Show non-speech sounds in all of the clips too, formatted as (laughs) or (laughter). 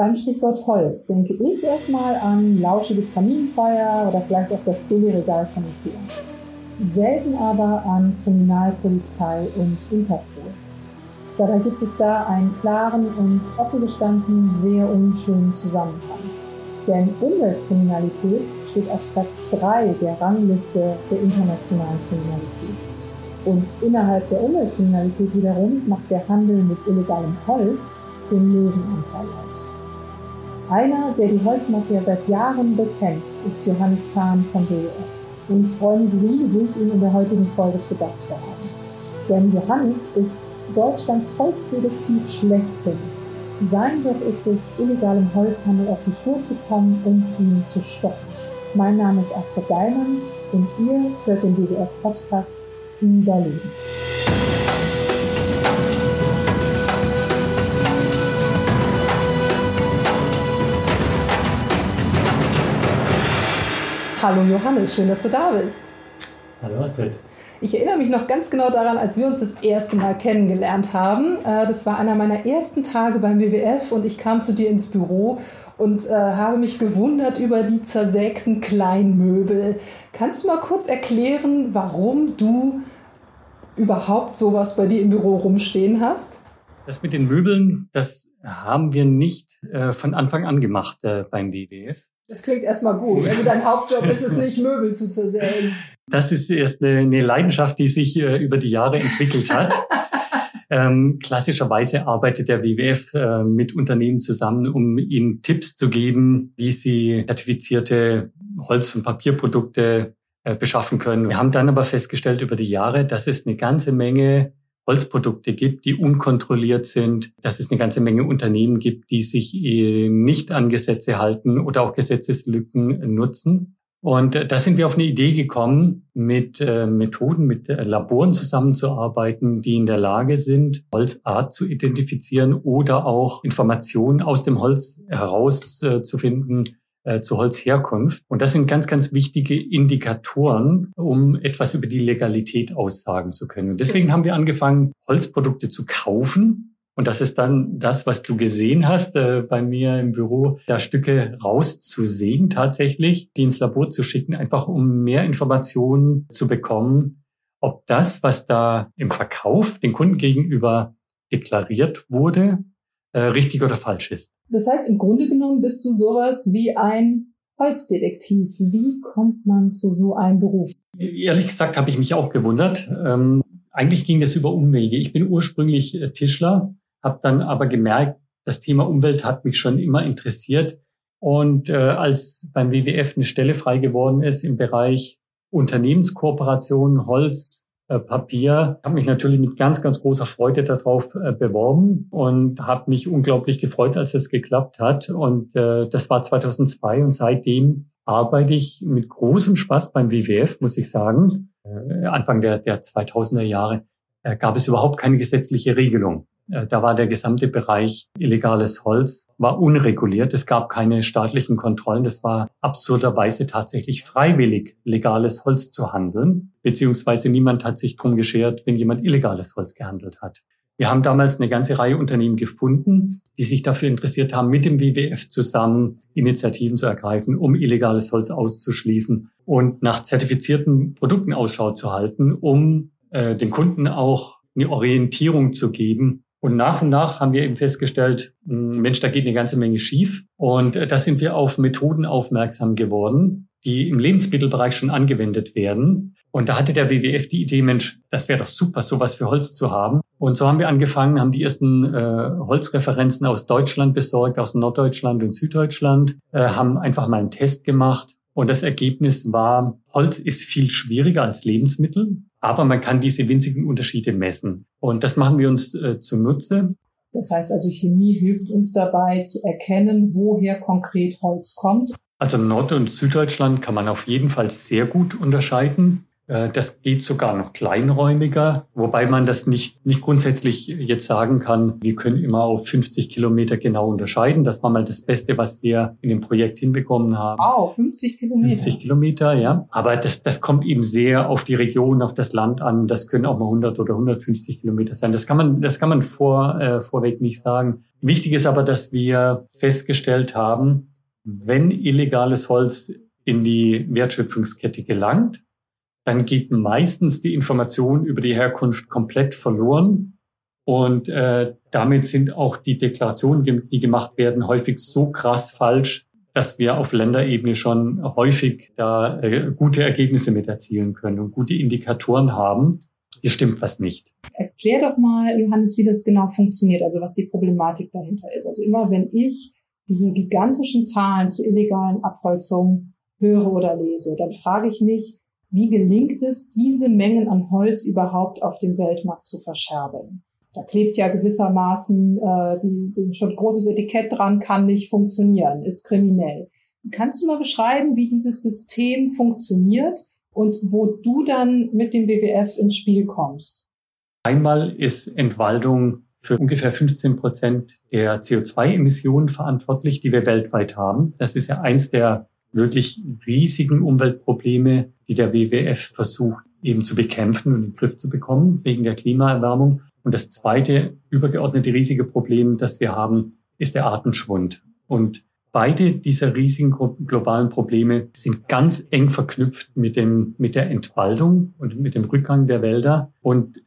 Beim Stichwort Holz denke ich erstmal an lauschiges Kaminfeuer oder vielleicht auch das Billigregal von Ikea. Selten aber an Kriminalpolizei und Interpol. Dabei gibt es da einen klaren und offen gestanden sehr unschönen Zusammenhang. Denn Umweltkriminalität steht auf Platz 3 der Rangliste der internationalen Kriminalität. Und innerhalb der Umweltkriminalität wiederum macht der Handel mit illegalem Holz den Löwenanteil aus. Einer, der die Holzmafia seit Jahren bekämpft, ist Johannes Zahn von WWF. Und ich freue mich riesig, ihn in der heutigen Folge zu Gast zu haben. Denn Johannes ist Deutschlands Holzdetektiv schlechthin. Sein Job ist es, illegalem Holzhandel auf die Spur zu kommen und ihn zu stoppen. Mein Name ist Astrid Daimann und ihr hört den WWF-Podcast Überleben. Hallo Johannes, schön, dass du da bist. Hallo Astrid. Ich erinnere mich noch ganz genau daran, als wir uns das erste Mal kennengelernt haben. Äh, das war einer meiner ersten Tage beim WWF und ich kam zu dir ins Büro und äh, habe mich gewundert über die zersägten Kleinmöbel. Kannst du mal kurz erklären, warum du überhaupt sowas bei dir im Büro rumstehen hast? Das mit den Möbeln, das haben wir nicht äh, von Anfang an gemacht äh, beim WWF. Das klingt erstmal gut. Also dein Hauptjob ist es nicht, Möbel zu zersägen. Das ist erst eine, eine Leidenschaft, die sich äh, über die Jahre entwickelt hat. (laughs) ähm, klassischerweise arbeitet der WWF äh, mit Unternehmen zusammen, um ihnen Tipps zu geben, wie sie zertifizierte Holz- und Papierprodukte äh, beschaffen können. Wir haben dann aber festgestellt über die Jahre, dass es eine ganze Menge Holzprodukte gibt, die unkontrolliert sind, dass es eine ganze Menge Unternehmen gibt, die sich äh, nicht an Gesetze halten oder auch Gesetzeslücken nutzen. Und äh, da sind wir auf eine Idee gekommen, mit äh, Methoden, mit Laboren zusammenzuarbeiten, die in der Lage sind, Holzart zu identifizieren oder auch Informationen aus dem Holz herauszufinden, äh, zur Holzherkunft. Und das sind ganz, ganz wichtige Indikatoren, um etwas über die Legalität aussagen zu können. Und deswegen haben wir angefangen, Holzprodukte zu kaufen. Und das ist dann das, was du gesehen hast äh, bei mir im Büro, da Stücke rauszusägen tatsächlich, die ins Labor zu schicken, einfach um mehr Informationen zu bekommen, ob das, was da im Verkauf den Kunden gegenüber deklariert wurde, äh, richtig oder falsch ist. Das heißt, im Grunde genommen bist du sowas wie ein Holzdetektiv. Wie kommt man zu so einem Beruf? Ehrlich gesagt habe ich mich auch gewundert. Ähm, eigentlich ging das über Umwege. Ich bin ursprünglich äh, Tischler, habe dann aber gemerkt, das Thema Umwelt hat mich schon immer interessiert. Und äh, als beim WWF eine Stelle frei geworden ist im Bereich Unternehmenskooperation, Holz, äh, Papier. Habe mich natürlich mit ganz, ganz großer Freude darauf äh, beworben und habe mich unglaublich gefreut, als es geklappt hat. Und äh, das war 2002 und seitdem arbeite ich mit großem Spaß beim WWF, muss ich sagen. Äh, Anfang der, der 2000er Jahre gab es überhaupt keine gesetzliche Regelung. Äh, da war der gesamte Bereich illegales Holz, war unreguliert. Es gab keine staatlichen Kontrollen. Das war absurderweise tatsächlich freiwillig, legales Holz zu handeln. Beziehungsweise niemand hat sich drum geschert, wenn jemand illegales Holz gehandelt hat. Wir haben damals eine ganze Reihe Unternehmen gefunden, die sich dafür interessiert haben, mit dem WWF zusammen Initiativen zu ergreifen, um illegales Holz auszuschließen und nach zertifizierten Produkten Ausschau zu halten, um äh, den Kunden auch eine Orientierung zu geben, und nach und nach haben wir eben festgestellt, hm, Mensch, da geht eine ganze Menge schief. Und äh, da sind wir auf Methoden aufmerksam geworden, die im Lebensmittelbereich schon angewendet werden. Und da hatte der WWF die Idee, Mensch, das wäre doch super, sowas für Holz zu haben. Und so haben wir angefangen, haben die ersten äh, Holzreferenzen aus Deutschland besorgt, aus Norddeutschland und Süddeutschland, äh, haben einfach mal einen Test gemacht. Und das Ergebnis war, Holz ist viel schwieriger als Lebensmittel. Aber man kann diese winzigen Unterschiede messen. Und das machen wir uns äh, zunutze. Das heißt also, Chemie hilft uns dabei zu erkennen, woher konkret Holz kommt. Also Nord- und Süddeutschland kann man auf jeden Fall sehr gut unterscheiden. Äh, das geht sogar noch kleinräumiger, wobei man das nicht, nicht grundsätzlich jetzt sagen kann, wir können immer auf 50 Kilometer genau unterscheiden. Das war mal das Beste, was wir in dem Projekt hinbekommen haben. Wow, 50 Kilometer. 50 Kilometer, ja. Aber das, das kommt eben sehr auf die Region, auf das Land an. Das können auch mal 100 oder 150 Kilometer sein. Das kann man, das kann man vor, äh, vorweg nicht sagen. Wichtig ist aber, dass wir festgestellt haben, wenn illegales Holz in die Wertschöpfungskette gelangt, dann geht meistens die Information über die Herkunft komplett verloren. Und äh, damit sind auch die Deklarationen, die gemacht werden, häufig so krass falsch, dass wir auf Länderebene schon häufig da äh, gute Ergebnisse mit erzielen können und gute Indikatoren haben. Hier stimmt was nicht. Erklär doch mal, Johannes, wie das genau funktioniert, also was die Problematik dahinter ist. Also immer wenn ich diese gigantischen Zahlen zu illegalen Abholzungen höre oder lese, dann frage ich mich, wie gelingt es, diese Mengen an Holz überhaupt auf dem Weltmarkt zu verscherbeln? Da klebt ja gewissermaßen äh, die, die schon großes Etikett dran, kann nicht funktionieren, ist kriminell. Kannst du mal beschreiben, wie dieses System funktioniert und wo du dann mit dem WWF ins Spiel kommst? Einmal ist Entwaldung für ungefähr 15 Prozent der CO2-Emissionen verantwortlich, die wir weltweit haben. Das ist ja eins der wirklich riesigen Umweltprobleme, die der WWF versucht eben zu bekämpfen und in den Griff zu bekommen wegen der Klimaerwärmung. Und das zweite übergeordnete riesige Problem, das wir haben, ist der Artenschwund. Und beide dieser riesigen globalen Probleme sind ganz eng verknüpft mit dem, mit der Entwaldung und mit dem Rückgang der Wälder. Und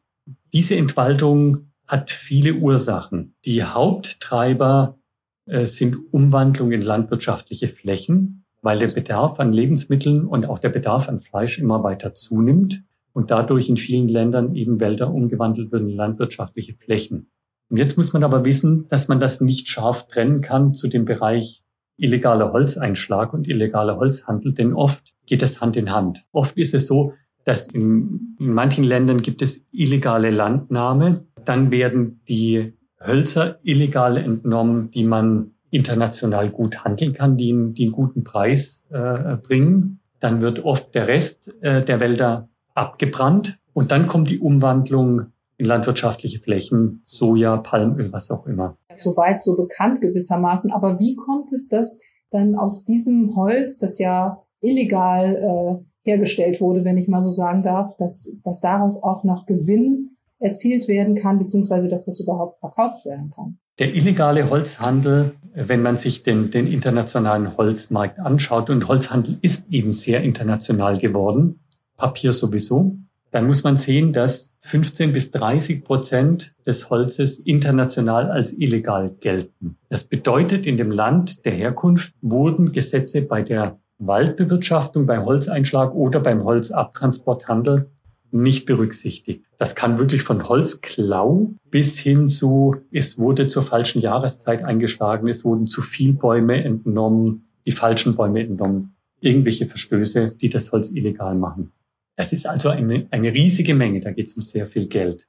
diese Entwaldung hat viele Ursachen. Die Haupttreiber äh, sind Umwandlung in landwirtschaftliche Flächen weil der Bedarf an Lebensmitteln und auch der Bedarf an Fleisch immer weiter zunimmt und dadurch in vielen Ländern eben Wälder umgewandelt werden in landwirtschaftliche Flächen. Und jetzt muss man aber wissen, dass man das nicht scharf trennen kann zu dem Bereich illegaler Holzeinschlag und illegaler Holzhandel, denn oft geht das Hand in Hand. Oft ist es so, dass in, in manchen Ländern gibt es illegale Landnahme, dann werden die Hölzer illegal entnommen, die man international gut handeln kann, die, einen, die einen guten Preis äh, bringen. Dann wird oft der Rest äh, der Wälder abgebrannt und dann kommt die Umwandlung in landwirtschaftliche Flächen, Soja, Palmöl, was auch immer. Soweit so bekannt gewissermaßen. Aber wie kommt es, dass dann aus diesem Holz, das ja illegal äh, hergestellt wurde, wenn ich mal so sagen darf, dass, dass daraus auch noch Gewinn erzielt werden kann, beziehungsweise dass das überhaupt verkauft werden kann? Der illegale Holzhandel, wenn man sich den, den internationalen Holzmarkt anschaut, und Holzhandel ist eben sehr international geworden, Papier sowieso, dann muss man sehen, dass 15 bis 30 Prozent des Holzes international als illegal gelten. Das bedeutet, in dem Land der Herkunft wurden Gesetze bei der Waldbewirtschaftung, beim Holzeinschlag oder beim Holzabtransporthandel nicht berücksichtigt. Das kann wirklich von Holzklau bis hin zu, es wurde zur falschen Jahreszeit eingeschlagen, es wurden zu viel Bäume entnommen, die falschen Bäume entnommen, irgendwelche Verstöße, die das Holz illegal machen. Das ist also eine, eine riesige Menge, da geht es um sehr viel Geld.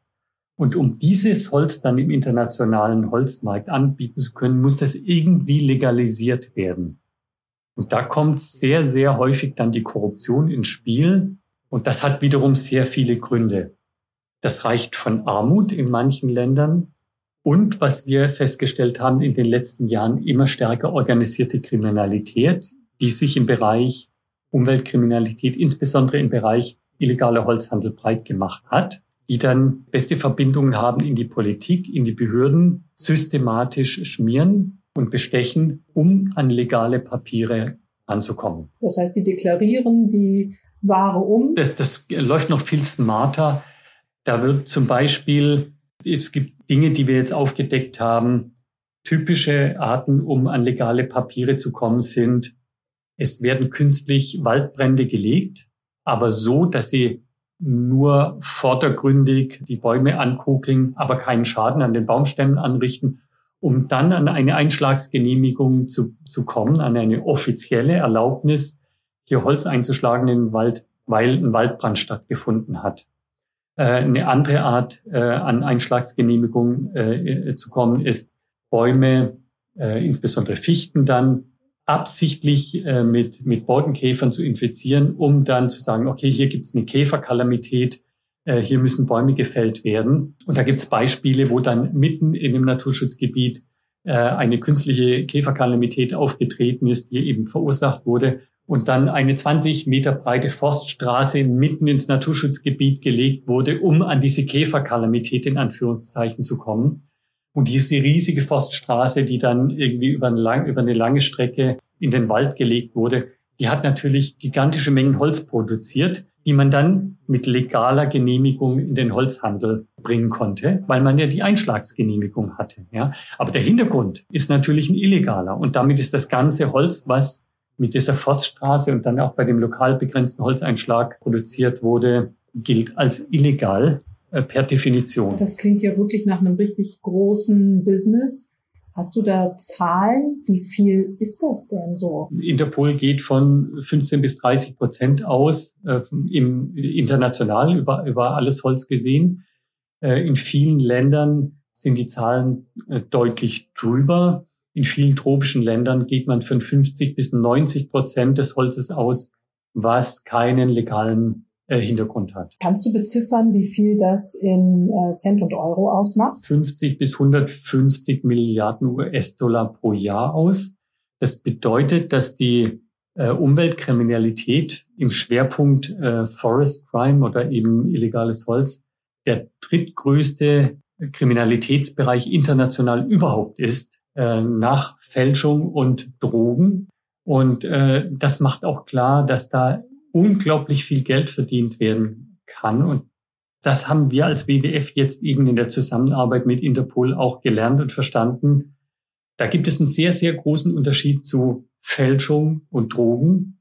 Und um dieses Holz dann im internationalen Holzmarkt anbieten zu können, muss das irgendwie legalisiert werden. Und da kommt sehr, sehr häufig dann die Korruption ins Spiel, und das hat wiederum sehr viele Gründe. Das reicht von Armut in manchen Ländern und, was wir festgestellt haben in den letzten Jahren, immer stärker organisierte Kriminalität, die sich im Bereich Umweltkriminalität, insbesondere im Bereich illegaler Holzhandel breit gemacht hat, die dann beste Verbindungen haben in die Politik, in die Behörden, systematisch schmieren und bestechen, um an legale Papiere anzukommen. Das heißt, die deklarieren die Ware um? Das, das läuft noch viel smarter. Da wird zum Beispiel, es gibt Dinge, die wir jetzt aufgedeckt haben, typische Arten, um an legale Papiere zu kommen, sind, es werden künstlich Waldbrände gelegt, aber so, dass sie nur vordergründig die Bäume ankugeln, aber keinen Schaden an den Baumstämmen anrichten, um dann an eine Einschlagsgenehmigung zu, zu kommen, an eine offizielle Erlaubnis, hier Holz einzuschlagen in den Wald, weil ein Waldbrand stattgefunden hat. Äh, eine andere Art, äh, an Einschlagsgenehmigung äh, zu kommen, ist Bäume, insbesondere Fichten dann, absichtlich äh, mit, mit Borkenkäfern zu infizieren, um dann zu sagen, okay, hier gibt's eine Käferkalamität, äh, hier müssen Bäume gefällt werden. Und da gibt's Beispiele, wo dann mitten in dem Naturschutzgebiet äh, eine künstliche Käferkalamität aufgetreten ist, die eben verursacht wurde und dann eine 20 Meter breite Forststraße mitten ins Naturschutzgebiet gelegt wurde, um an diese Käferkalamität in Anführungszeichen zu kommen. Und diese riesige Forststraße, die dann irgendwie über, eine, lang, über eine lange Strecke in den Wald gelegt wurde, die hat natürlich gigantische Mengen Holz produziert, die man dann mit legaler Genehmigung in den Holzhandel bringen konnte, weil man ja die Einschlagsgenehmigung hatte. Ja. Aber der Hintergrund ist natürlich ein illegaler und damit ist das ganze Holz, was mit dieser Forststraße und dann auch bei dem lokal begrenzten Holzeinschlag produziert wurde, gilt als illegal äh, per Definition. Das klingt ja wirklich nach einem richtig großen Business. Hast du da Zahlen? Wie viel ist das denn so? Interpol geht von 15 bis 30 Prozent aus, äh, im, international über, über alles Holz gesehen. Äh, in vielen Ländern sind die Zahlen äh, deutlich drüber. In vielen tropischen Ländern geht man von 50 bis 90 Prozent des Holzes aus, was keinen legalen äh, Hintergrund hat. Kannst du beziffern, wie viel das in äh, Cent und Euro ausmacht? 50 bis 150 Milliarden US-Dollar pro Jahr aus. Das bedeutet, dass die äh, Umweltkriminalität im Schwerpunkt äh, Forest Crime oder eben illegales Holz der drittgrößte Kriminalitätsbereich international überhaupt ist, äh, nach Fälschung und Drogen. Und äh, das macht auch klar, dass da unglaublich viel Geld verdient werden kann. Und das haben wir als WWF jetzt eben in der Zusammenarbeit mit Interpol auch gelernt und verstanden. Da gibt es einen sehr, sehr großen Unterschied zu Fälschung und Drogen.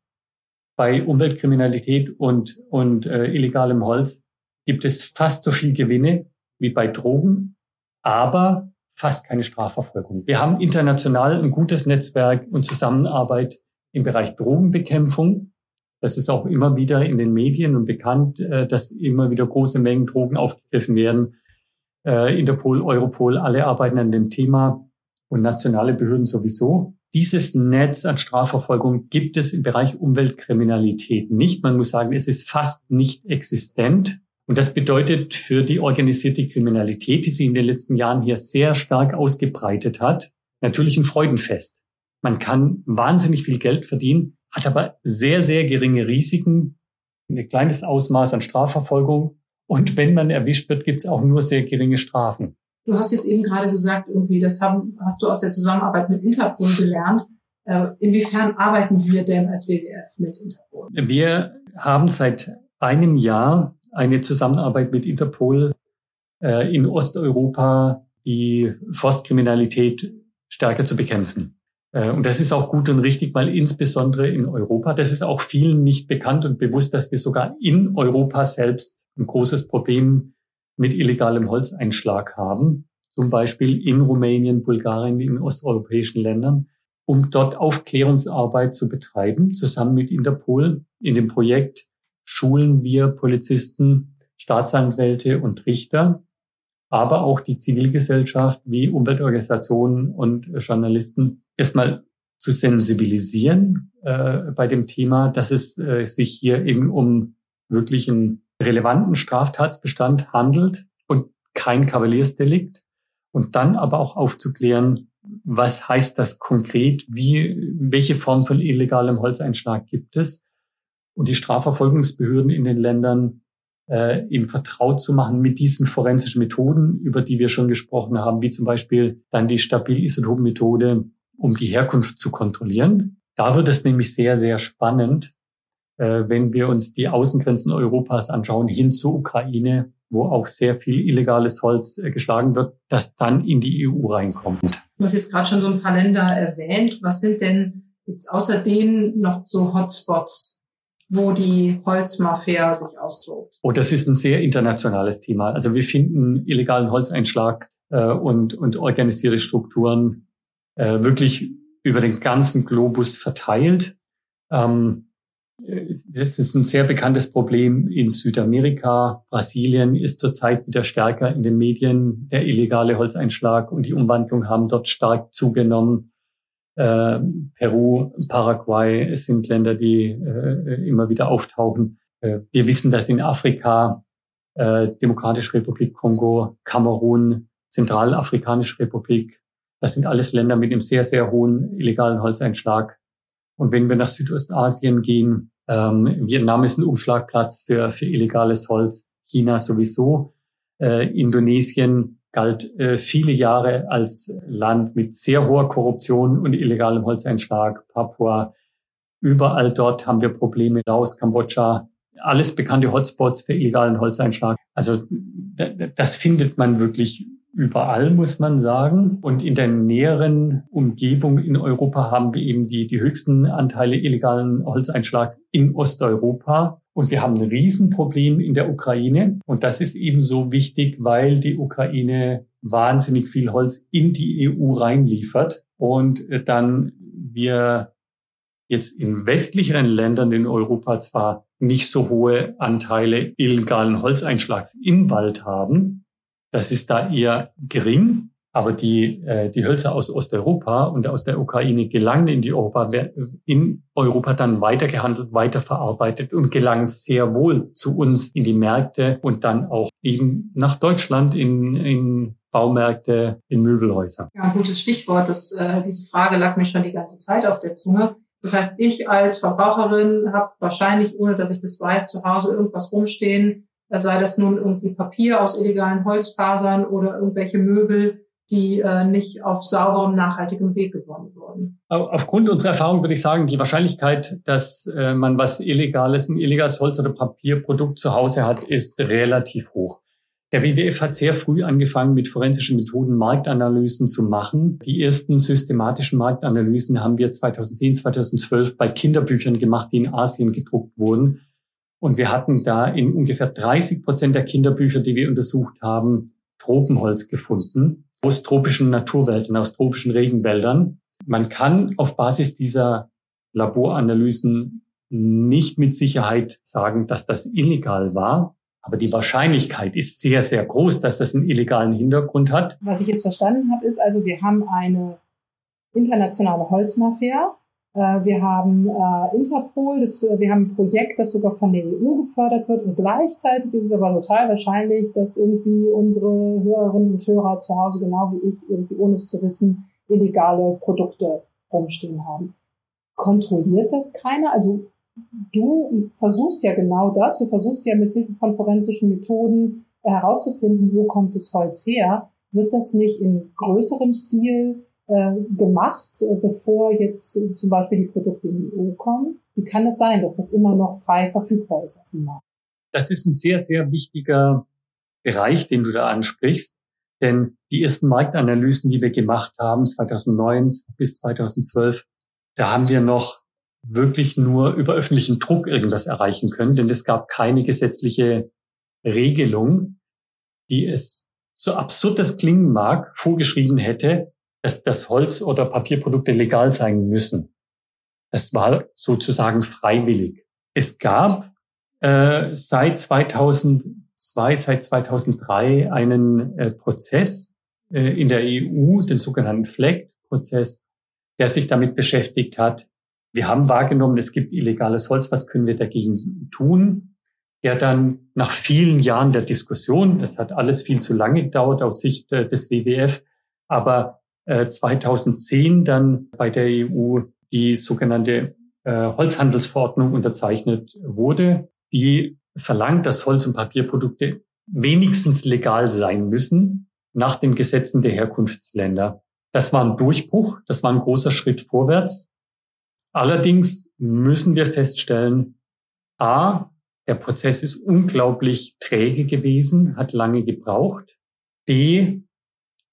Bei Umweltkriminalität und, und äh, illegalem Holz gibt es fast so viel Gewinne wie bei Drogen, aber fast keine Strafverfolgung. Wir haben international ein gutes Netzwerk und Zusammenarbeit im Bereich Drogenbekämpfung. Das ist auch immer wieder in den Medien und bekannt, äh, dass immer wieder große Mengen Drogen aufgegriffen werden. Äh, Interpol, Europol, alle arbeiten an dem Thema und nationale Behörden sowieso. Dieses Netz an Strafverfolgung gibt es im Bereich Umweltkriminalität nicht. Man muss sagen, es ist fast nicht existent. Und das bedeutet für die organisierte Kriminalität, die sich in den letzten Jahren hier sehr stark ausgebreitet hat, natürlich ein Freudenfest. Man kann wahnsinnig viel Geld verdienen, hat aber sehr, sehr geringe Risiken, ein kleines Ausmaß an Strafverfolgung. Und wenn man erwischt wird, gibt es auch nur sehr geringe Strafen. Du hast jetzt eben gerade gesagt, irgendwie, das haben, hast du aus der Zusammenarbeit mit Interpol gelernt. Äh, inwiefern arbeiten wir denn als WWF mit Interpol? Wir haben seit einem Jahr eine Zusammenarbeit mit Interpol äh, in Osteuropa, die Forstkriminalität stärker zu bekämpfen. Äh, und das ist auch gut und richtig, weil insbesondere in Europa, das ist auch vielen nicht bekannt und bewusst, dass wir sogar in Europa selbst ein großes Problem mit illegalem Holzeinschlag haben. Zum Beispiel in Rumänien, Bulgarien, in osteuropäischen Ländern, um dort Aufklärungsarbeit zu betreiben, zusammen mit Interpol. In dem Projekt schulen wir Polizisten, Staatsanwälte und Richter, aber auch die Zivilgesellschaft wie Umweltorganisationen und Journalisten erstmal zu sensibilisieren äh, bei dem Thema, dass es äh, sich hier eben um wirklich einen relevanten Straftatsbestand handelt und kein Kavaliersdelikt. Und dann aber auch aufzuklären, was heißt das konkret, wie, welche Form von illegalem Holzeinschlag gibt es und die Strafverfolgungsbehörden in den Ländern äh, eben vertraut zu machen mit diesen forensischen Methoden, über die wir schon gesprochen haben, wie zum Beispiel dann die Stabilisotopenmethode um die Herkunft zu kontrollieren. Da wird es nämlich sehr, sehr spannend, äh, wenn wir uns die Außengrenzen Europas anschauen, hin zur Ukraine, wo auch sehr viel illegales Holz äh, geschlagen wird, das dann in die EU reinkommt. Du hast jetzt gerade schon so ein paar Länder erwähnt. Was sind denn jetzt außer denen noch so Hotspots, wo die Holzmafia sich austobt? Oh, das ist ein sehr internationales Thema. Also wir finden illegalen Holzeinschlag äh, und, und organisierte Strukturen äh, wirklich über den ganzen Globus verteilt. Ähm, das ist ein sehr bekanntes Problem in Südamerika. Brasilien ist zurzeit wieder stärker in den Medien. Der illegale Holzeinschlag und die Umwandlung haben dort stark zugenommen. Äh, Peru, Paraguay sind Länder, die äh, immer wieder auftauchen. Äh, wir wissen, dass in Afrika äh, Demokratische Republik Kongo, Kamerun, Zentralafrikanische Republik, das sind alles Länder mit einem sehr, sehr hohen illegalen Holzeinschlag. Und wenn wir nach Südostasien gehen, ähm, Vietnam ist ein Umschlagplatz für, für illegales Holz, China sowieso. Äh, Indonesien galt äh, viele Jahre als Land mit sehr hoher Korruption und illegalem Holzeinschlag. Papua, überall dort haben wir Probleme. Laos, Kambodscha, alles bekannte Hotspots für illegalen Holzeinschlag. Also das findet man wirklich überall, muss man sagen. Und in der näheren Umgebung in Europa haben wir eben die, die höchsten Anteile illegalen Holzeinschlags in Osteuropa. Und wir haben ein Riesenproblem in der Ukraine. Und das ist eben so wichtig, weil die Ukraine wahnsinnig viel Holz in die EU reinliefert. Und dann wir jetzt in westlicheren Ländern in Europa zwar nicht so hohe Anteile illegalen Holzeinschlags im Wald haben, das ist da eher gering. Aber die, äh, die Hölzer aus Osteuropa und aus der Ukraine gelangen in die Europa, in Europa dann weitergehandelt, weiterverarbeitet und gelangen sehr wohl zu uns in die Märkte und dann auch eben nach Deutschland in, in Baumärkte, in Möbelhäuser. Ja, ein gutes Stichwort. Das, äh, diese Frage lag mir schon die ganze Zeit auf der Zunge. Das heißt, ich als Verbraucherin habe wahrscheinlich, ohne dass ich das weiß, zu Hause irgendwas rumstehen, sei das nun irgendwie Papier aus illegalen Holzfasern oder irgendwelche Möbel, die äh, nicht auf sauberem, nachhaltigem Weg gewonnen wurden. Aufgrund unserer Erfahrung würde ich sagen, die Wahrscheinlichkeit, dass äh, man was Illegales, ein illegales Holz- oder Papierprodukt zu Hause hat, ist relativ hoch. Der WWF hat sehr früh angefangen, mit forensischen Methoden Marktanalysen zu machen. Die ersten systematischen Marktanalysen haben wir 2010, 2012 bei Kinderbüchern gemacht, die in Asien gedruckt wurden. Und wir hatten da in ungefähr 30 Prozent der Kinderbücher, die wir untersucht haben, Tropenholz gefunden aus tropischen Naturwäldern, aus tropischen Regenwäldern. Man kann auf Basis dieser Laboranalysen nicht mit Sicherheit sagen, dass das illegal war. Aber die Wahrscheinlichkeit ist sehr, sehr groß, dass das einen illegalen Hintergrund hat. Was ich jetzt verstanden habe, ist also, wir haben eine internationale Holzmafia, wir haben äh, Interpol, das, äh, wir haben ein Projekt, das sogar von der EU gefördert wird und gleichzeitig ist es aber total wahrscheinlich, dass irgendwie unsere Hörerinnen und Hörer zu Hause, genau wie ich, irgendwie ohne es zu wissen, illegale Produkte rumstehen haben. Kontrolliert das keiner? Also du versuchst ja genau das, du versuchst ja mit Hilfe von forensischen Methoden herauszufinden, wo kommt das Holz her. Wird das nicht in größerem Stil äh, gemacht, äh, bevor jetzt äh, zum Beispiel die Produkte in die EU kommen? Wie kann es sein, dass das immer noch frei verfügbar ist auf dem Markt? Das ist ein sehr, sehr wichtiger Bereich, den du da ansprichst. Denn die ersten Marktanalysen, die wir gemacht haben, 2009 bis 2012, da haben wir noch wirklich nur über öffentlichen Druck irgendwas erreichen können, denn es gab keine gesetzliche Regelung, die es, so absurd das klingen mag, vorgeschrieben hätte, dass das Holz- oder Papierprodukte legal sein müssen. Das war sozusagen freiwillig. Es gab äh, seit 2002, seit 2003 einen äh, Prozess äh, in der EU, den sogenannten FLECT-Prozess, der sich damit beschäftigt hat. Wir haben wahrgenommen, es gibt illegales Holz, was können wir dagegen tun? Der dann nach vielen Jahren der Diskussion, das hat alles viel zu lange gedauert aus Sicht äh, des WWF, aber 2010 äh, dann bei der EU die sogenannte äh, Holzhandelsverordnung unterzeichnet wurde, die verlangt, dass Holz- und Papierprodukte wenigstens legal sein müssen nach den Gesetzen der Herkunftsländer. Das war ein Durchbruch, das war ein großer Schritt vorwärts. Allerdings müssen wir feststellen, a, der Prozess ist unglaublich träge gewesen, hat lange gebraucht. B,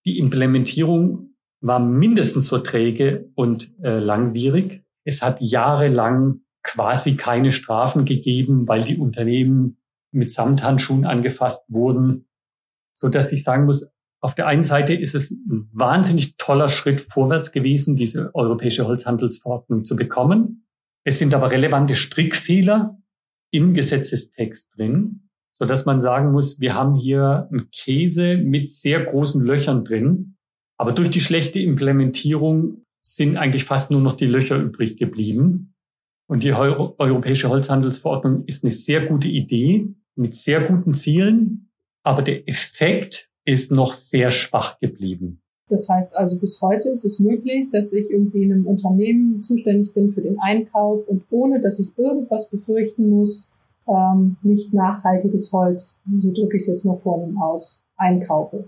die Implementierung war mindestens so träge und äh, langwierig. Es hat jahrelang quasi keine Strafen gegeben, weil die Unternehmen mit Samthandschuhen angefasst wurden, so dass ich sagen muss, auf der einen Seite ist es ein wahnsinnig toller Schritt vorwärts gewesen, diese europäische Holzhandelsverordnung zu bekommen. Es sind aber relevante Strickfehler im Gesetzestext drin, so dass man sagen muss, wir haben hier einen Käse mit sehr großen Löchern drin, aber durch die schlechte Implementierung sind eigentlich fast nur noch die Löcher übrig geblieben. Und die Euro Europäische Holzhandelsverordnung ist eine sehr gute Idee mit sehr guten Zielen, aber der Effekt ist noch sehr schwach geblieben. Das heißt also, bis heute ist es möglich, dass ich irgendwie in einem Unternehmen zuständig bin für den Einkauf und ohne, dass ich irgendwas befürchten muss, ähm, nicht nachhaltiges Holz, so drücke ich es jetzt mal vornehm aus, einkaufe.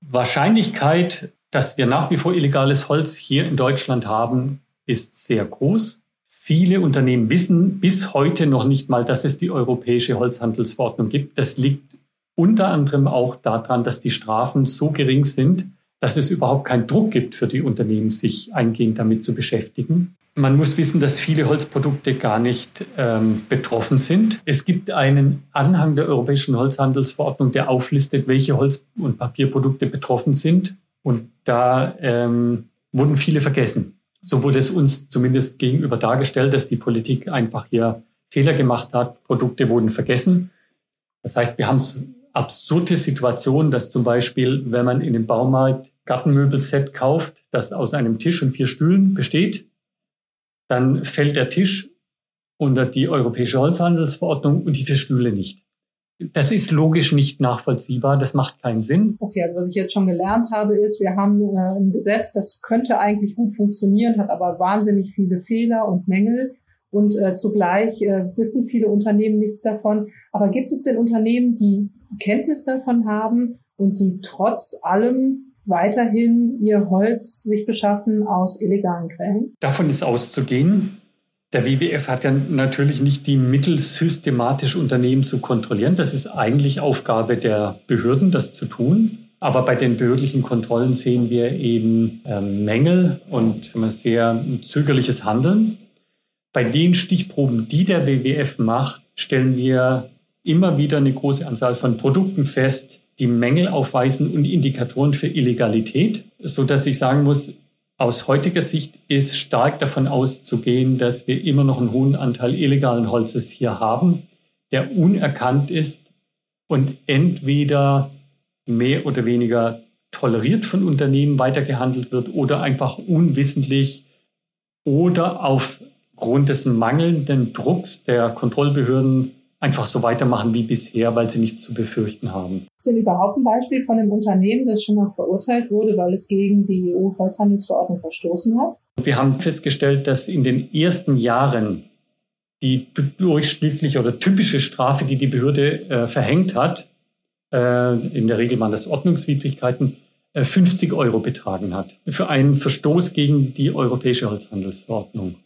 Wahrscheinlichkeit, dass wir nach wie vor illegales Holz hier in Deutschland haben, ist sehr groß. Viele Unternehmen wissen bis heute noch nicht mal, dass es die europäische Holzhandelsverordnung gibt. Das liegt unter anderem auch daran, dass die Strafen so gering sind, dass es überhaupt keinen Druck gibt für die Unternehmen, sich eingehend damit zu beschäftigen. Man muss wissen, dass viele Holzprodukte gar nicht ähm, betroffen sind. Es gibt einen Anhang der Europäischen Holzhandelsverordnung, der auflistet, welche Holz- und Papierprodukte betroffen sind. Und da ähm, wurden viele vergessen. So wurde es uns zumindest gegenüber dargestellt, dass die Politik einfach hier Fehler gemacht hat. Produkte wurden vergessen. Das heißt, wir haben absurde Situation, dass zum Beispiel, wenn man in dem Baumarkt Gartenmöbelset kauft, das aus einem Tisch und vier Stühlen besteht, dann fällt der Tisch unter die Europäische Holzhandelsverordnung und die vier Stühle nicht. Das ist logisch nicht nachvollziehbar, das macht keinen Sinn. Okay, also was ich jetzt schon gelernt habe, ist, wir haben äh, ein Gesetz, das könnte eigentlich gut funktionieren, hat aber wahnsinnig viele Fehler und Mängel und äh, zugleich äh, wissen viele Unternehmen nichts davon. Aber gibt es denn Unternehmen, die Kenntnis davon haben und die trotz allem weiterhin ihr Holz sich beschaffen aus illegalen Quellen? Davon ist auszugehen. Der WWF hat ja natürlich nicht die Mittel, systematisch Unternehmen zu kontrollieren. Das ist eigentlich Aufgabe der Behörden, das zu tun. Aber bei den behördlichen Kontrollen sehen wir eben äh, Mängel und sehr zögerliches Handeln. Bei den Stichproben, die der WWF macht, stellen wir immer wieder eine große Anzahl von Produkten fest, die Mängel aufweisen und Indikatoren für Illegalität, so dass ich sagen muss, aus heutiger Sicht ist stark davon auszugehen, dass wir immer noch einen hohen Anteil illegalen Holzes hier haben, der unerkannt ist und entweder mehr oder weniger toleriert von Unternehmen weitergehandelt wird oder einfach unwissentlich oder aufgrund des mangelnden Drucks der Kontrollbehörden einfach so weitermachen wie bisher, weil sie nichts zu befürchten haben. Ist denn überhaupt ein Beispiel von einem Unternehmen, das schon mal verurteilt wurde, weil es gegen die EU-Holzhandelsverordnung verstoßen hat? Wir haben festgestellt, dass in den ersten Jahren die durchschnittliche oder typische Strafe, die die Behörde äh, verhängt hat, äh, in der Regel waren das Ordnungswidrigkeiten, äh, 50 Euro betragen hat für einen Verstoß gegen die Europäische Holzhandelsverordnung.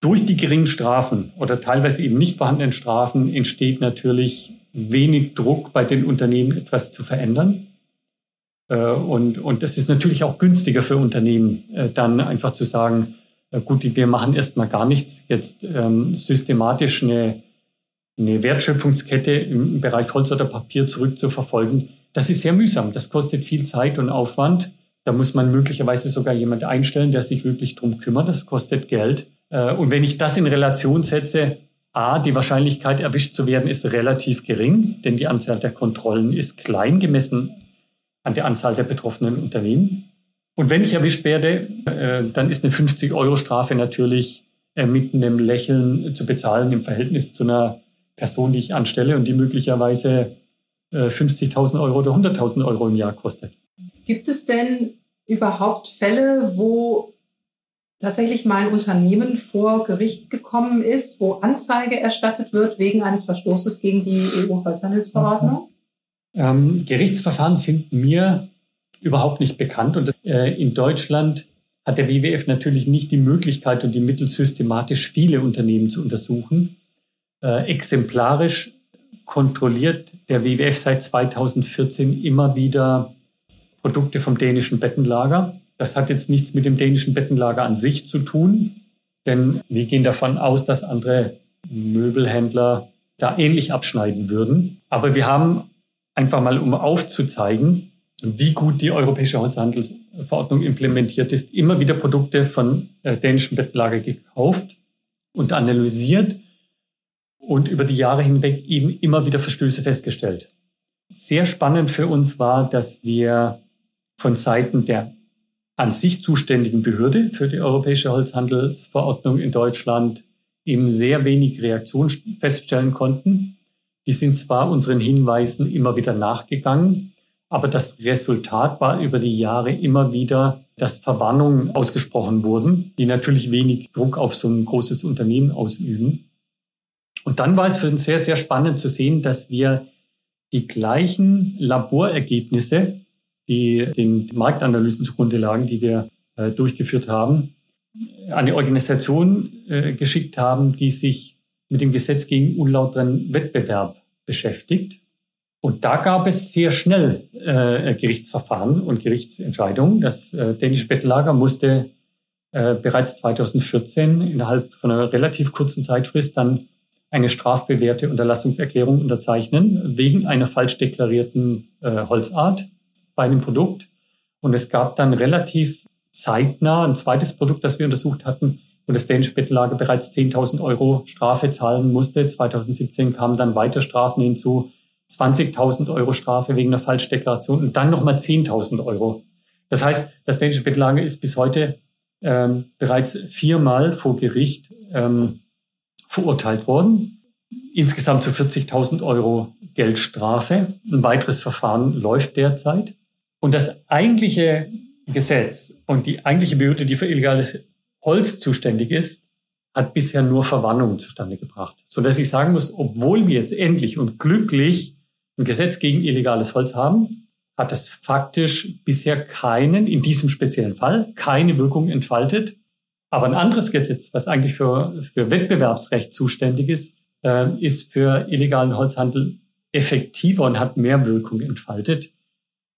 Durch die geringen Strafen oder teilweise eben nicht vorhandenen Strafen entsteht natürlich wenig Druck bei den Unternehmen, etwas zu verändern. Äh, und, und das ist natürlich auch günstiger für Unternehmen, äh, dann einfach zu sagen, äh, gut, wir machen erstmal gar nichts, jetzt ähm, systematisch eine, eine Wertschöpfungskette im Bereich Holz oder Papier zurückzuverfolgen. Das ist sehr mühsam, das kostet viel Zeit und Aufwand. Da muss man möglicherweise sogar jemand einstellen, der sich wirklich drum kümmert. Das kostet Geld. Äh, und wenn ich das in Relation setze, A, die Wahrscheinlichkeit erwischt zu werden ist relativ gering, denn die Anzahl der Kontrollen ist klein gemessen an der Anzahl der betroffenen Unternehmen. Und wenn ich erwischt werde, äh, dann ist eine 50-Euro-Strafe natürlich äh, mit einem Lächeln zu bezahlen im Verhältnis zu einer Person, die ich anstelle und die möglicherweise 50.000 Euro oder 100.000 Euro im Jahr kostet. Gibt es denn überhaupt Fälle, wo tatsächlich mal ein Unternehmen vor Gericht gekommen ist, wo Anzeige erstattet wird wegen eines Verstoßes gegen die EU-Holzhandelsverordnung? Ähm, Gerichtsverfahren sind mir überhaupt nicht bekannt und äh, in Deutschland hat der WWF natürlich nicht die Möglichkeit und die Mittel, systematisch viele Unternehmen zu untersuchen. Äh, exemplarisch kontrolliert der WWF seit 2014 immer wieder Produkte vom dänischen Bettenlager. Das hat jetzt nichts mit dem dänischen Bettenlager an sich zu tun, denn wir gehen davon aus, dass andere Möbelhändler da ähnlich abschneiden würden. Aber wir haben einfach mal, um aufzuzeigen, wie gut die Europäische Holzhandelsverordnung implementiert ist, immer wieder Produkte von äh, dänischen Bettlager gekauft und analysiert und über die Jahre hinweg eben immer wieder Verstöße festgestellt. Sehr spannend für uns war, dass wir von Seiten der an sich zuständigen Behörde für die Europäische Holzhandelsverordnung in Deutschland eben sehr wenig Reaktion feststellen konnten. Die sind zwar unseren Hinweisen immer wieder nachgegangen, aber das Resultat war über die Jahre immer wieder, dass Verwarnungen ausgesprochen wurden, die natürlich wenig Druck auf so ein großes Unternehmen ausüben. Und dann war es für uns sehr, sehr spannend zu sehen, dass wir die gleichen Laborergebnisse, die den Marktanalysen zugrunde lagen, die wir äh, durchgeführt haben, an die Organisation äh, geschickt haben, die sich mit dem Gesetz gegen unlauteren Wettbewerb beschäftigt. Und da gab es sehr schnell äh, Gerichtsverfahren und Gerichtsentscheidungen. Das äh, dänische Bettlager musste äh, bereits 2014 innerhalb von einer relativ kurzen Zeitfrist dann eine strafbewährte Unterlassungserklärung unterzeichnen wegen einer falsch deklarierten äh, Holzart bei einem Produkt. Und es gab dann relativ zeitnah ein zweites Produkt, das wir untersucht hatten, wo das dänische Bettlager bereits 10.000 Euro Strafe zahlen musste. 2017 kamen dann weiter Strafen hinzu, 20.000 Euro Strafe wegen einer Falschdeklaration und dann nochmal 10.000 Euro. Das heißt, das dänische Bettlager ist bis heute ähm, bereits viermal vor Gericht ähm, verurteilt worden. Insgesamt zu 40.000 Euro Geldstrafe. Ein weiteres Verfahren läuft derzeit. Und das eigentliche Gesetz und die eigentliche Behörde, die für illegales Holz zuständig ist, hat bisher nur Verwarnungen zustande gebracht. So dass ich sagen muss, obwohl wir jetzt endlich und glücklich ein Gesetz gegen illegales Holz haben, hat das faktisch bisher keinen, in diesem speziellen Fall, keine Wirkung entfaltet. Aber ein anderes Gesetz, was eigentlich für, für Wettbewerbsrecht zuständig ist, äh, ist für illegalen Holzhandel effektiver und hat mehr Wirkung entfaltet.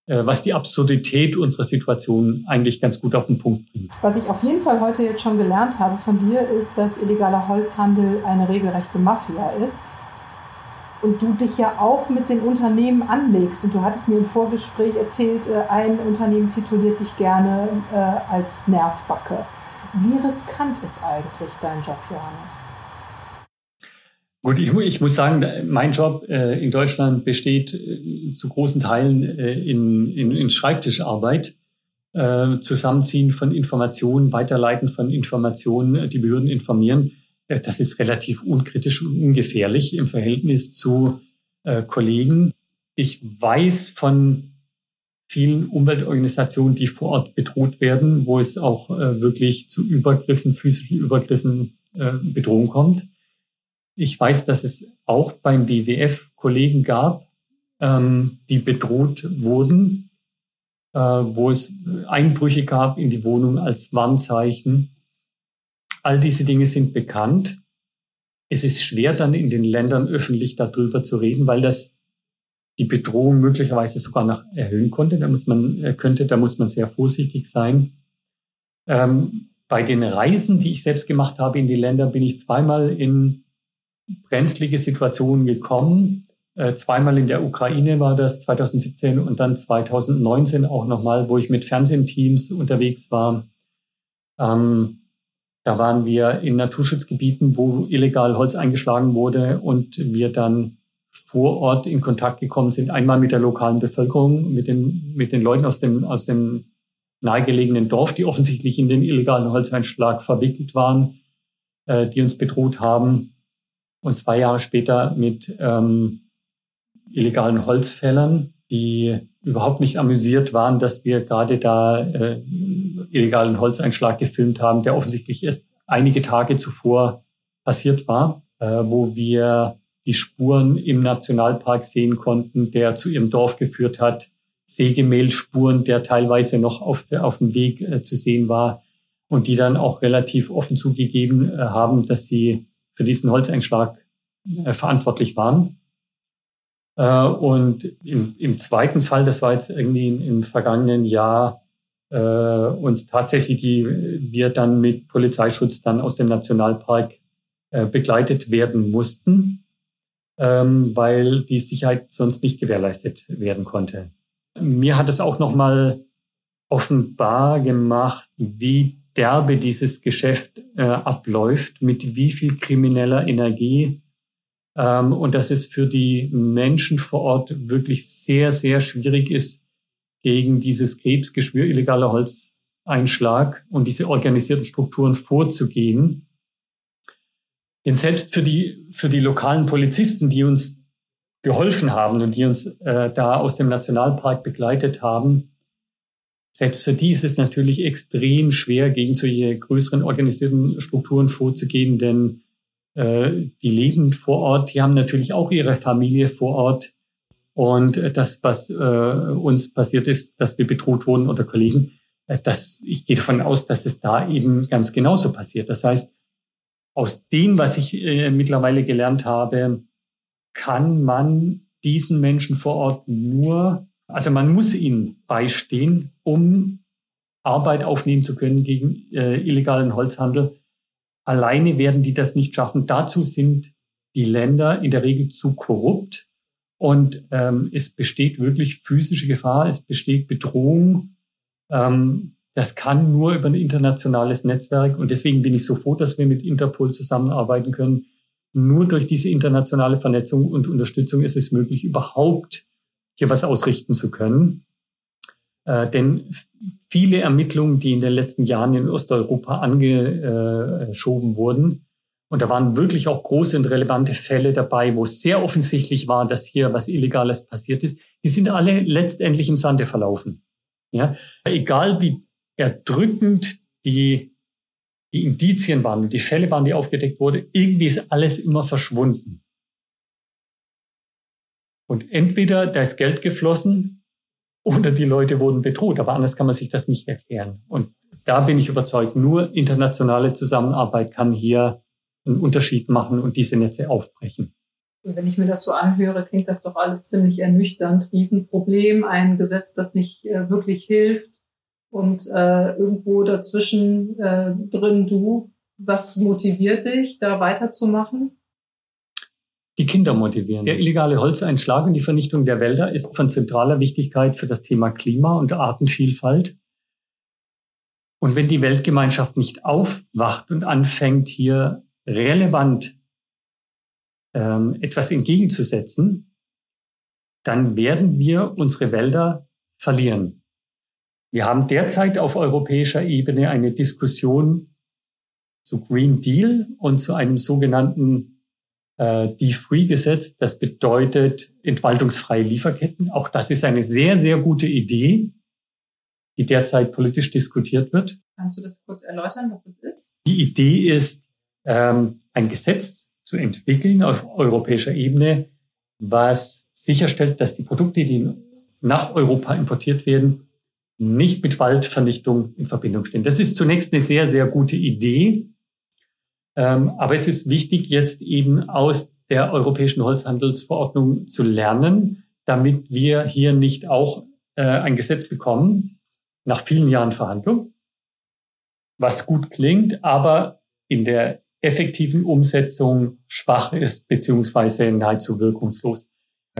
Äh, was die Absurdität unserer Situation eigentlich ganz gut auf den Punkt bringt. Was ich auf jeden Fall heute jetzt schon gelernt habe von dir, ist, dass illegaler Holzhandel eine regelrechte Mafia ist. Und du dich ja auch mit den Unternehmen anlegst. Und du hattest mir im Vorgespräch erzählt, äh, ein Unternehmen tituliert dich gerne äh, als Nervbacke. Wie riskant ist eigentlich dein Job, Johannes? Gut, ich, ich, muss sagen, mein Job äh, in Deutschland besteht äh, zu großen Teilen äh, in, in, in Schreibtischarbeit, äh, Zusammenziehen von Informationen, Weiterleiten von Informationen, äh, die Behörden informieren. Äh, das ist relativ unkritisch und ungefährlich im Verhältnis zu Kollegen. Ich weiß von vielen Umweltorganisationen, die vor Ort bedroht werden, wo es auch wirklich zu Übergriffen, physischen Übergriffen, Bedrohung kommt. Ich weiß, dass es auch beim BWF Kollegen gab, ähm, die bedroht wurden, äh, wo es Einbrüche gab in die Wohnung als Warnzeichen. All diese Dinge sind bekannt. Es ist schwer dann in den Ländern öffentlich darüber zu reden, weil das die Bedrohung möglicherweise sogar noch erhöhen konnte. Da muss man, äh, könnte, da muss man sehr vorsichtig sein. Ähm, bei den Reisen, die ich selbst gemacht habe in die Länder, bin ich zweimal in brenzlige Situationen gekommen. Äh, zweimal in der Ukraine war das 2017 und dann 2019 auch nochmal, wo ich mit Fernsehteams unterwegs war. Ähm, da waren wir in Naturschutzgebieten, wo illegal Holz eingeschlagen wurde und wir dann vor Ort in Kontakt gekommen sind. Einmal mit der lokalen Bevölkerung, mit den, mit den Leuten aus dem, aus dem nahegelegenen Dorf, die offensichtlich in den illegalen Holzeinschlag verwickelt waren, äh, die uns bedroht haben und zwei Jahre später mit ähm, illegalen Holzfällern, die überhaupt nicht amüsiert waren, dass wir gerade da äh, illegalen Holzeinschlag gefilmt haben, der offensichtlich erst einige Tage zuvor passiert war, äh, wo wir die Spuren im Nationalpark sehen konnten, der zu ihrem Dorf geführt hat, Sägemehlspuren, der teilweise noch auf, auf dem Weg äh, zu sehen war und die dann auch relativ offen zugegeben äh, haben, dass sie für diesen Holzeinschlag äh, verantwortlich waren. Äh, und im, im, zweiten Fall, das war jetzt irgendwie im, vergangenen Jahr, äh, uns tatsächlich die wir dann mit Polizeischutz dann aus dem Nationalpark äh, begleitet werden mussten, ähm, weil die Sicherheit sonst nicht gewährleistet werden konnte. Mir hat es auch nochmal offenbar gemacht, wie derbe dieses Geschäft äh, abläuft, mit wie viel krimineller Energie. Ähm, und dass es für die Menschen vor Ort wirklich sehr, sehr schwierig ist, gegen dieses Krebsgeschwür illegaler Holzeinschlag und diese organisierten Strukturen vorzugehen. Denn selbst für die, für die lokalen Polizisten, die uns geholfen haben und die uns äh, da aus dem Nationalpark begleitet haben, selbst für die ist es natürlich extrem schwer, gegen solche größeren organisierten Strukturen vorzugehen, denn äh, die leben vor Ort, die haben natürlich auch ihre Familie vor Ort. Und das, was äh, uns passiert ist, dass wir bedroht wurden oder Kollegen, äh, das, ich gehe davon aus, dass es da eben ganz genauso passiert. Das heißt, aus dem, was ich äh, mittlerweile gelernt habe, kann man diesen Menschen vor Ort nur also man muss ihnen beistehen, um Arbeit aufnehmen zu können gegen äh, illegalen Holzhandel. Alleine werden die das nicht schaffen. Dazu sind die Länder in der Regel zu korrupt und ähm, es besteht wirklich physische Gefahr, es besteht Bedrohung. Ähm, das kann nur über ein internationales Netzwerk und deswegen bin ich so froh, dass wir mit Interpol zusammenarbeiten können. Nur durch diese internationale Vernetzung und Unterstützung ist es möglich, überhaupt hier was ausrichten zu können. Äh, denn viele Ermittlungen, die in den letzten Jahren in Osteuropa angeschoben wurden, und da waren wirklich auch große und relevante Fälle dabei, wo es sehr offensichtlich war, dass hier was Illegales passiert ist, die sind alle letztendlich im Sande verlaufen. Ja, egal wie erdrückend die, die Indizien waren und die Fälle waren, die aufgedeckt wurden, irgendwie ist alles immer verschwunden. Und entweder da ist Geld geflossen oder die Leute wurden bedroht. Aber anders kann man sich das nicht erklären. Und da bin ich überzeugt, nur internationale Zusammenarbeit kann hier einen Unterschied machen und diese Netze aufbrechen. Wenn ich mir das so anhöre, klingt das doch alles ziemlich ernüchternd. Riesenproblem, ein Gesetz, das nicht äh, wirklich hilft und äh, irgendwo dazwischen äh, drin du. Was motiviert dich, da weiterzumachen? Die Kinder motivieren. Der illegale Holzeinschlag und die Vernichtung der Wälder ist von zentraler Wichtigkeit für das Thema Klima und Artenvielfalt. Und wenn die Weltgemeinschaft nicht aufwacht und anfängt, hier relevant ähm, etwas entgegenzusetzen, dann werden wir unsere Wälder verlieren. Wir haben derzeit auf europäischer Ebene eine Diskussion zu Green Deal und zu einem sogenannten äh, die Free Gesetz. Das bedeutet entwaltungsfreie Lieferketten. Auch das ist eine sehr, sehr gute Idee, die derzeit politisch diskutiert wird. Kannst du das kurz erläutern, was das ist? Die Idee ist, ähm, ein Gesetz zu entwickeln auf europäischer Ebene, was sicherstellt, dass die Produkte, die nach Europa importiert werden, nicht mit Waldvernichtung in Verbindung stehen. Das ist zunächst eine sehr, sehr gute Idee. Ähm, aber es ist wichtig, jetzt eben aus der Europäischen Holzhandelsverordnung zu lernen, damit wir hier nicht auch äh, ein Gesetz bekommen, nach vielen Jahren Verhandlung, was gut klingt, aber in der effektiven Umsetzung schwach ist, beziehungsweise nahezu wirkungslos.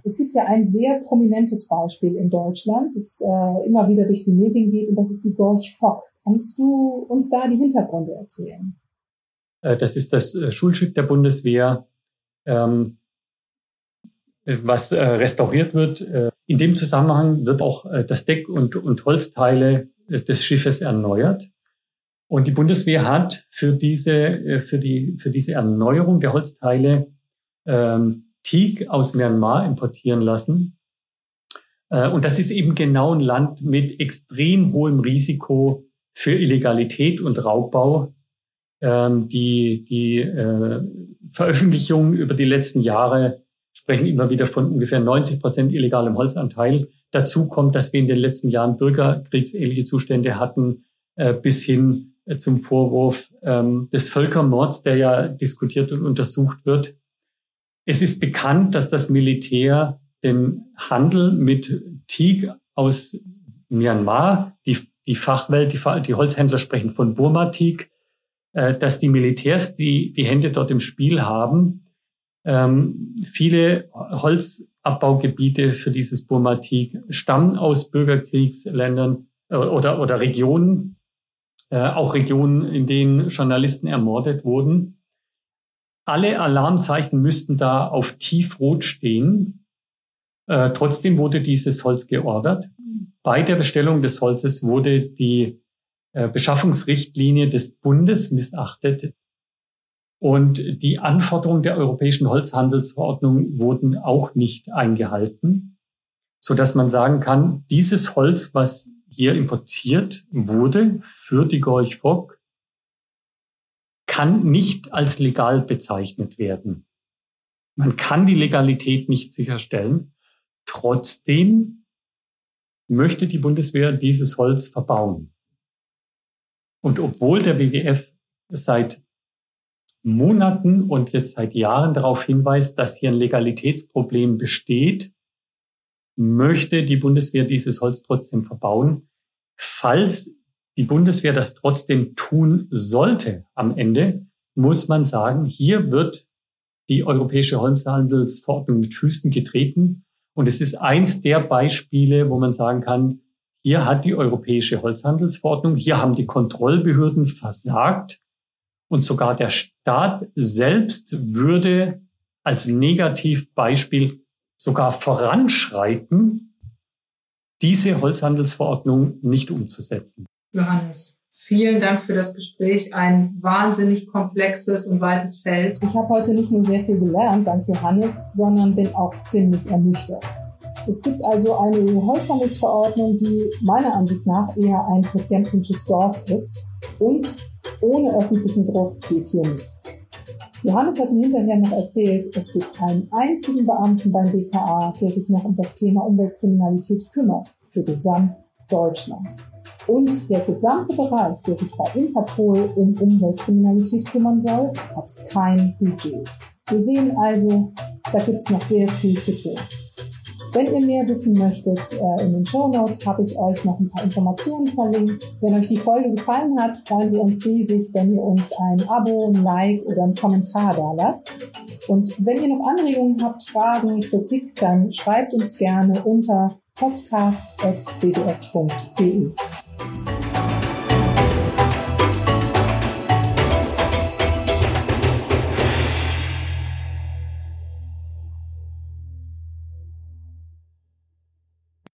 Es gibt ja ein sehr prominentes Beispiel in Deutschland, das äh, immer wieder durch die Medien geht, und das ist die Gorch Fock. Kannst du uns da die Hintergründe erzählen? Äh, das ist das äh, Schulschiff der Bundeswehr, ähm, was äh, restauriert wird. In dem Zusammenhang wird auch das Deck und, und Holzteile des Schiffes erneuert. Und die Bundeswehr hat für diese, für die, für diese Erneuerung der Holzteile ähm, Teak aus Myanmar importieren lassen. Äh, und das ist eben genau ein Land mit extrem hohem Risiko für Illegalität und Raubbau, ähm, die die äh, Veröffentlichungen über die letzten Jahre sprechen immer wieder von ungefähr 90 Prozent illegalem Holzanteil. Dazu kommt, dass wir in den letzten Jahren bürgerkriegsähnliche Zustände hatten, äh, bis hin äh, zum Vorwurf ähm, des Völkermords, der ja diskutiert und untersucht wird. Es ist bekannt, dass das Militär den Handel mit Teak aus Myanmar, die, die Fachwelt, die, die Holzhändler sprechen von Burma-Teak, dass die Militärs die, die Hände dort im Spiel haben. Ähm, viele Holzabbaugebiete für dieses Burmatik stammen aus Bürgerkriegsländern äh, oder, oder Regionen, äh, auch Regionen, in denen Journalisten ermordet wurden. Alle Alarmzeichen müssten da auf tiefrot stehen. Äh, trotzdem wurde dieses Holz geordert. Bei der Bestellung des Holzes wurde die äh, Beschaffungsrichtlinie des Bundes missachtet. Und die Anforderungen der Europäischen Holzhandelsverordnung wurden auch nicht eingehalten, so dass man sagen kann, dieses Holz, was hier importiert wurde für die Gorch Fock, kann nicht als legal bezeichnet werden. Man kann die Legalität nicht sicherstellen. Trotzdem möchte die Bundeswehr dieses Holz verbauen. Und obwohl der WWF seit Monaten und jetzt seit Jahren darauf hinweist, dass hier ein Legalitätsproblem besteht, möchte die Bundeswehr dieses Holz trotzdem verbauen. Falls die Bundeswehr das trotzdem tun sollte am Ende, muss man sagen, hier wird die Europäische Holzhandelsverordnung mit Füßen getreten. Und es ist eins der Beispiele, wo man sagen kann, hier hat die Europäische Holzhandelsverordnung, hier haben die Kontrollbehörden versagt und sogar der Staat selbst würde als Negativbeispiel sogar voranschreiten, diese Holzhandelsverordnung nicht umzusetzen. Johannes, vielen Dank für das Gespräch. Ein wahnsinnig komplexes und weites Feld. Ich habe heute nicht nur sehr viel gelernt, dank Johannes, sondern bin auch ziemlich ernüchtert. Es gibt also eine EU-Holzhandelsverordnung, die meiner Ansicht nach eher ein potemkinsches Dorf ist und ohne öffentlichen Druck geht hier nichts. Johannes hat mir hinterher noch erzählt, es gibt keinen einzigen Beamten beim BKA, der sich noch um das Thema Umweltkriminalität kümmert, für Gesamtdeutschland. Und der gesamte Bereich, der sich bei Interpol um Umweltkriminalität kümmern soll, hat kein Budget. Wir sehen also, da gibt es noch sehr viel zu tun. Wenn ihr mehr wissen möchtet, äh, in den Show Notes habe ich euch noch ein paar Informationen verlinkt. Wenn euch die Folge gefallen hat, freuen wir uns riesig, wenn ihr uns ein Abo, ein Like oder einen Kommentar da lasst. Und wenn ihr noch Anregungen habt, Fragen, Kritik, dann schreibt uns gerne unter podcast.bdf.de.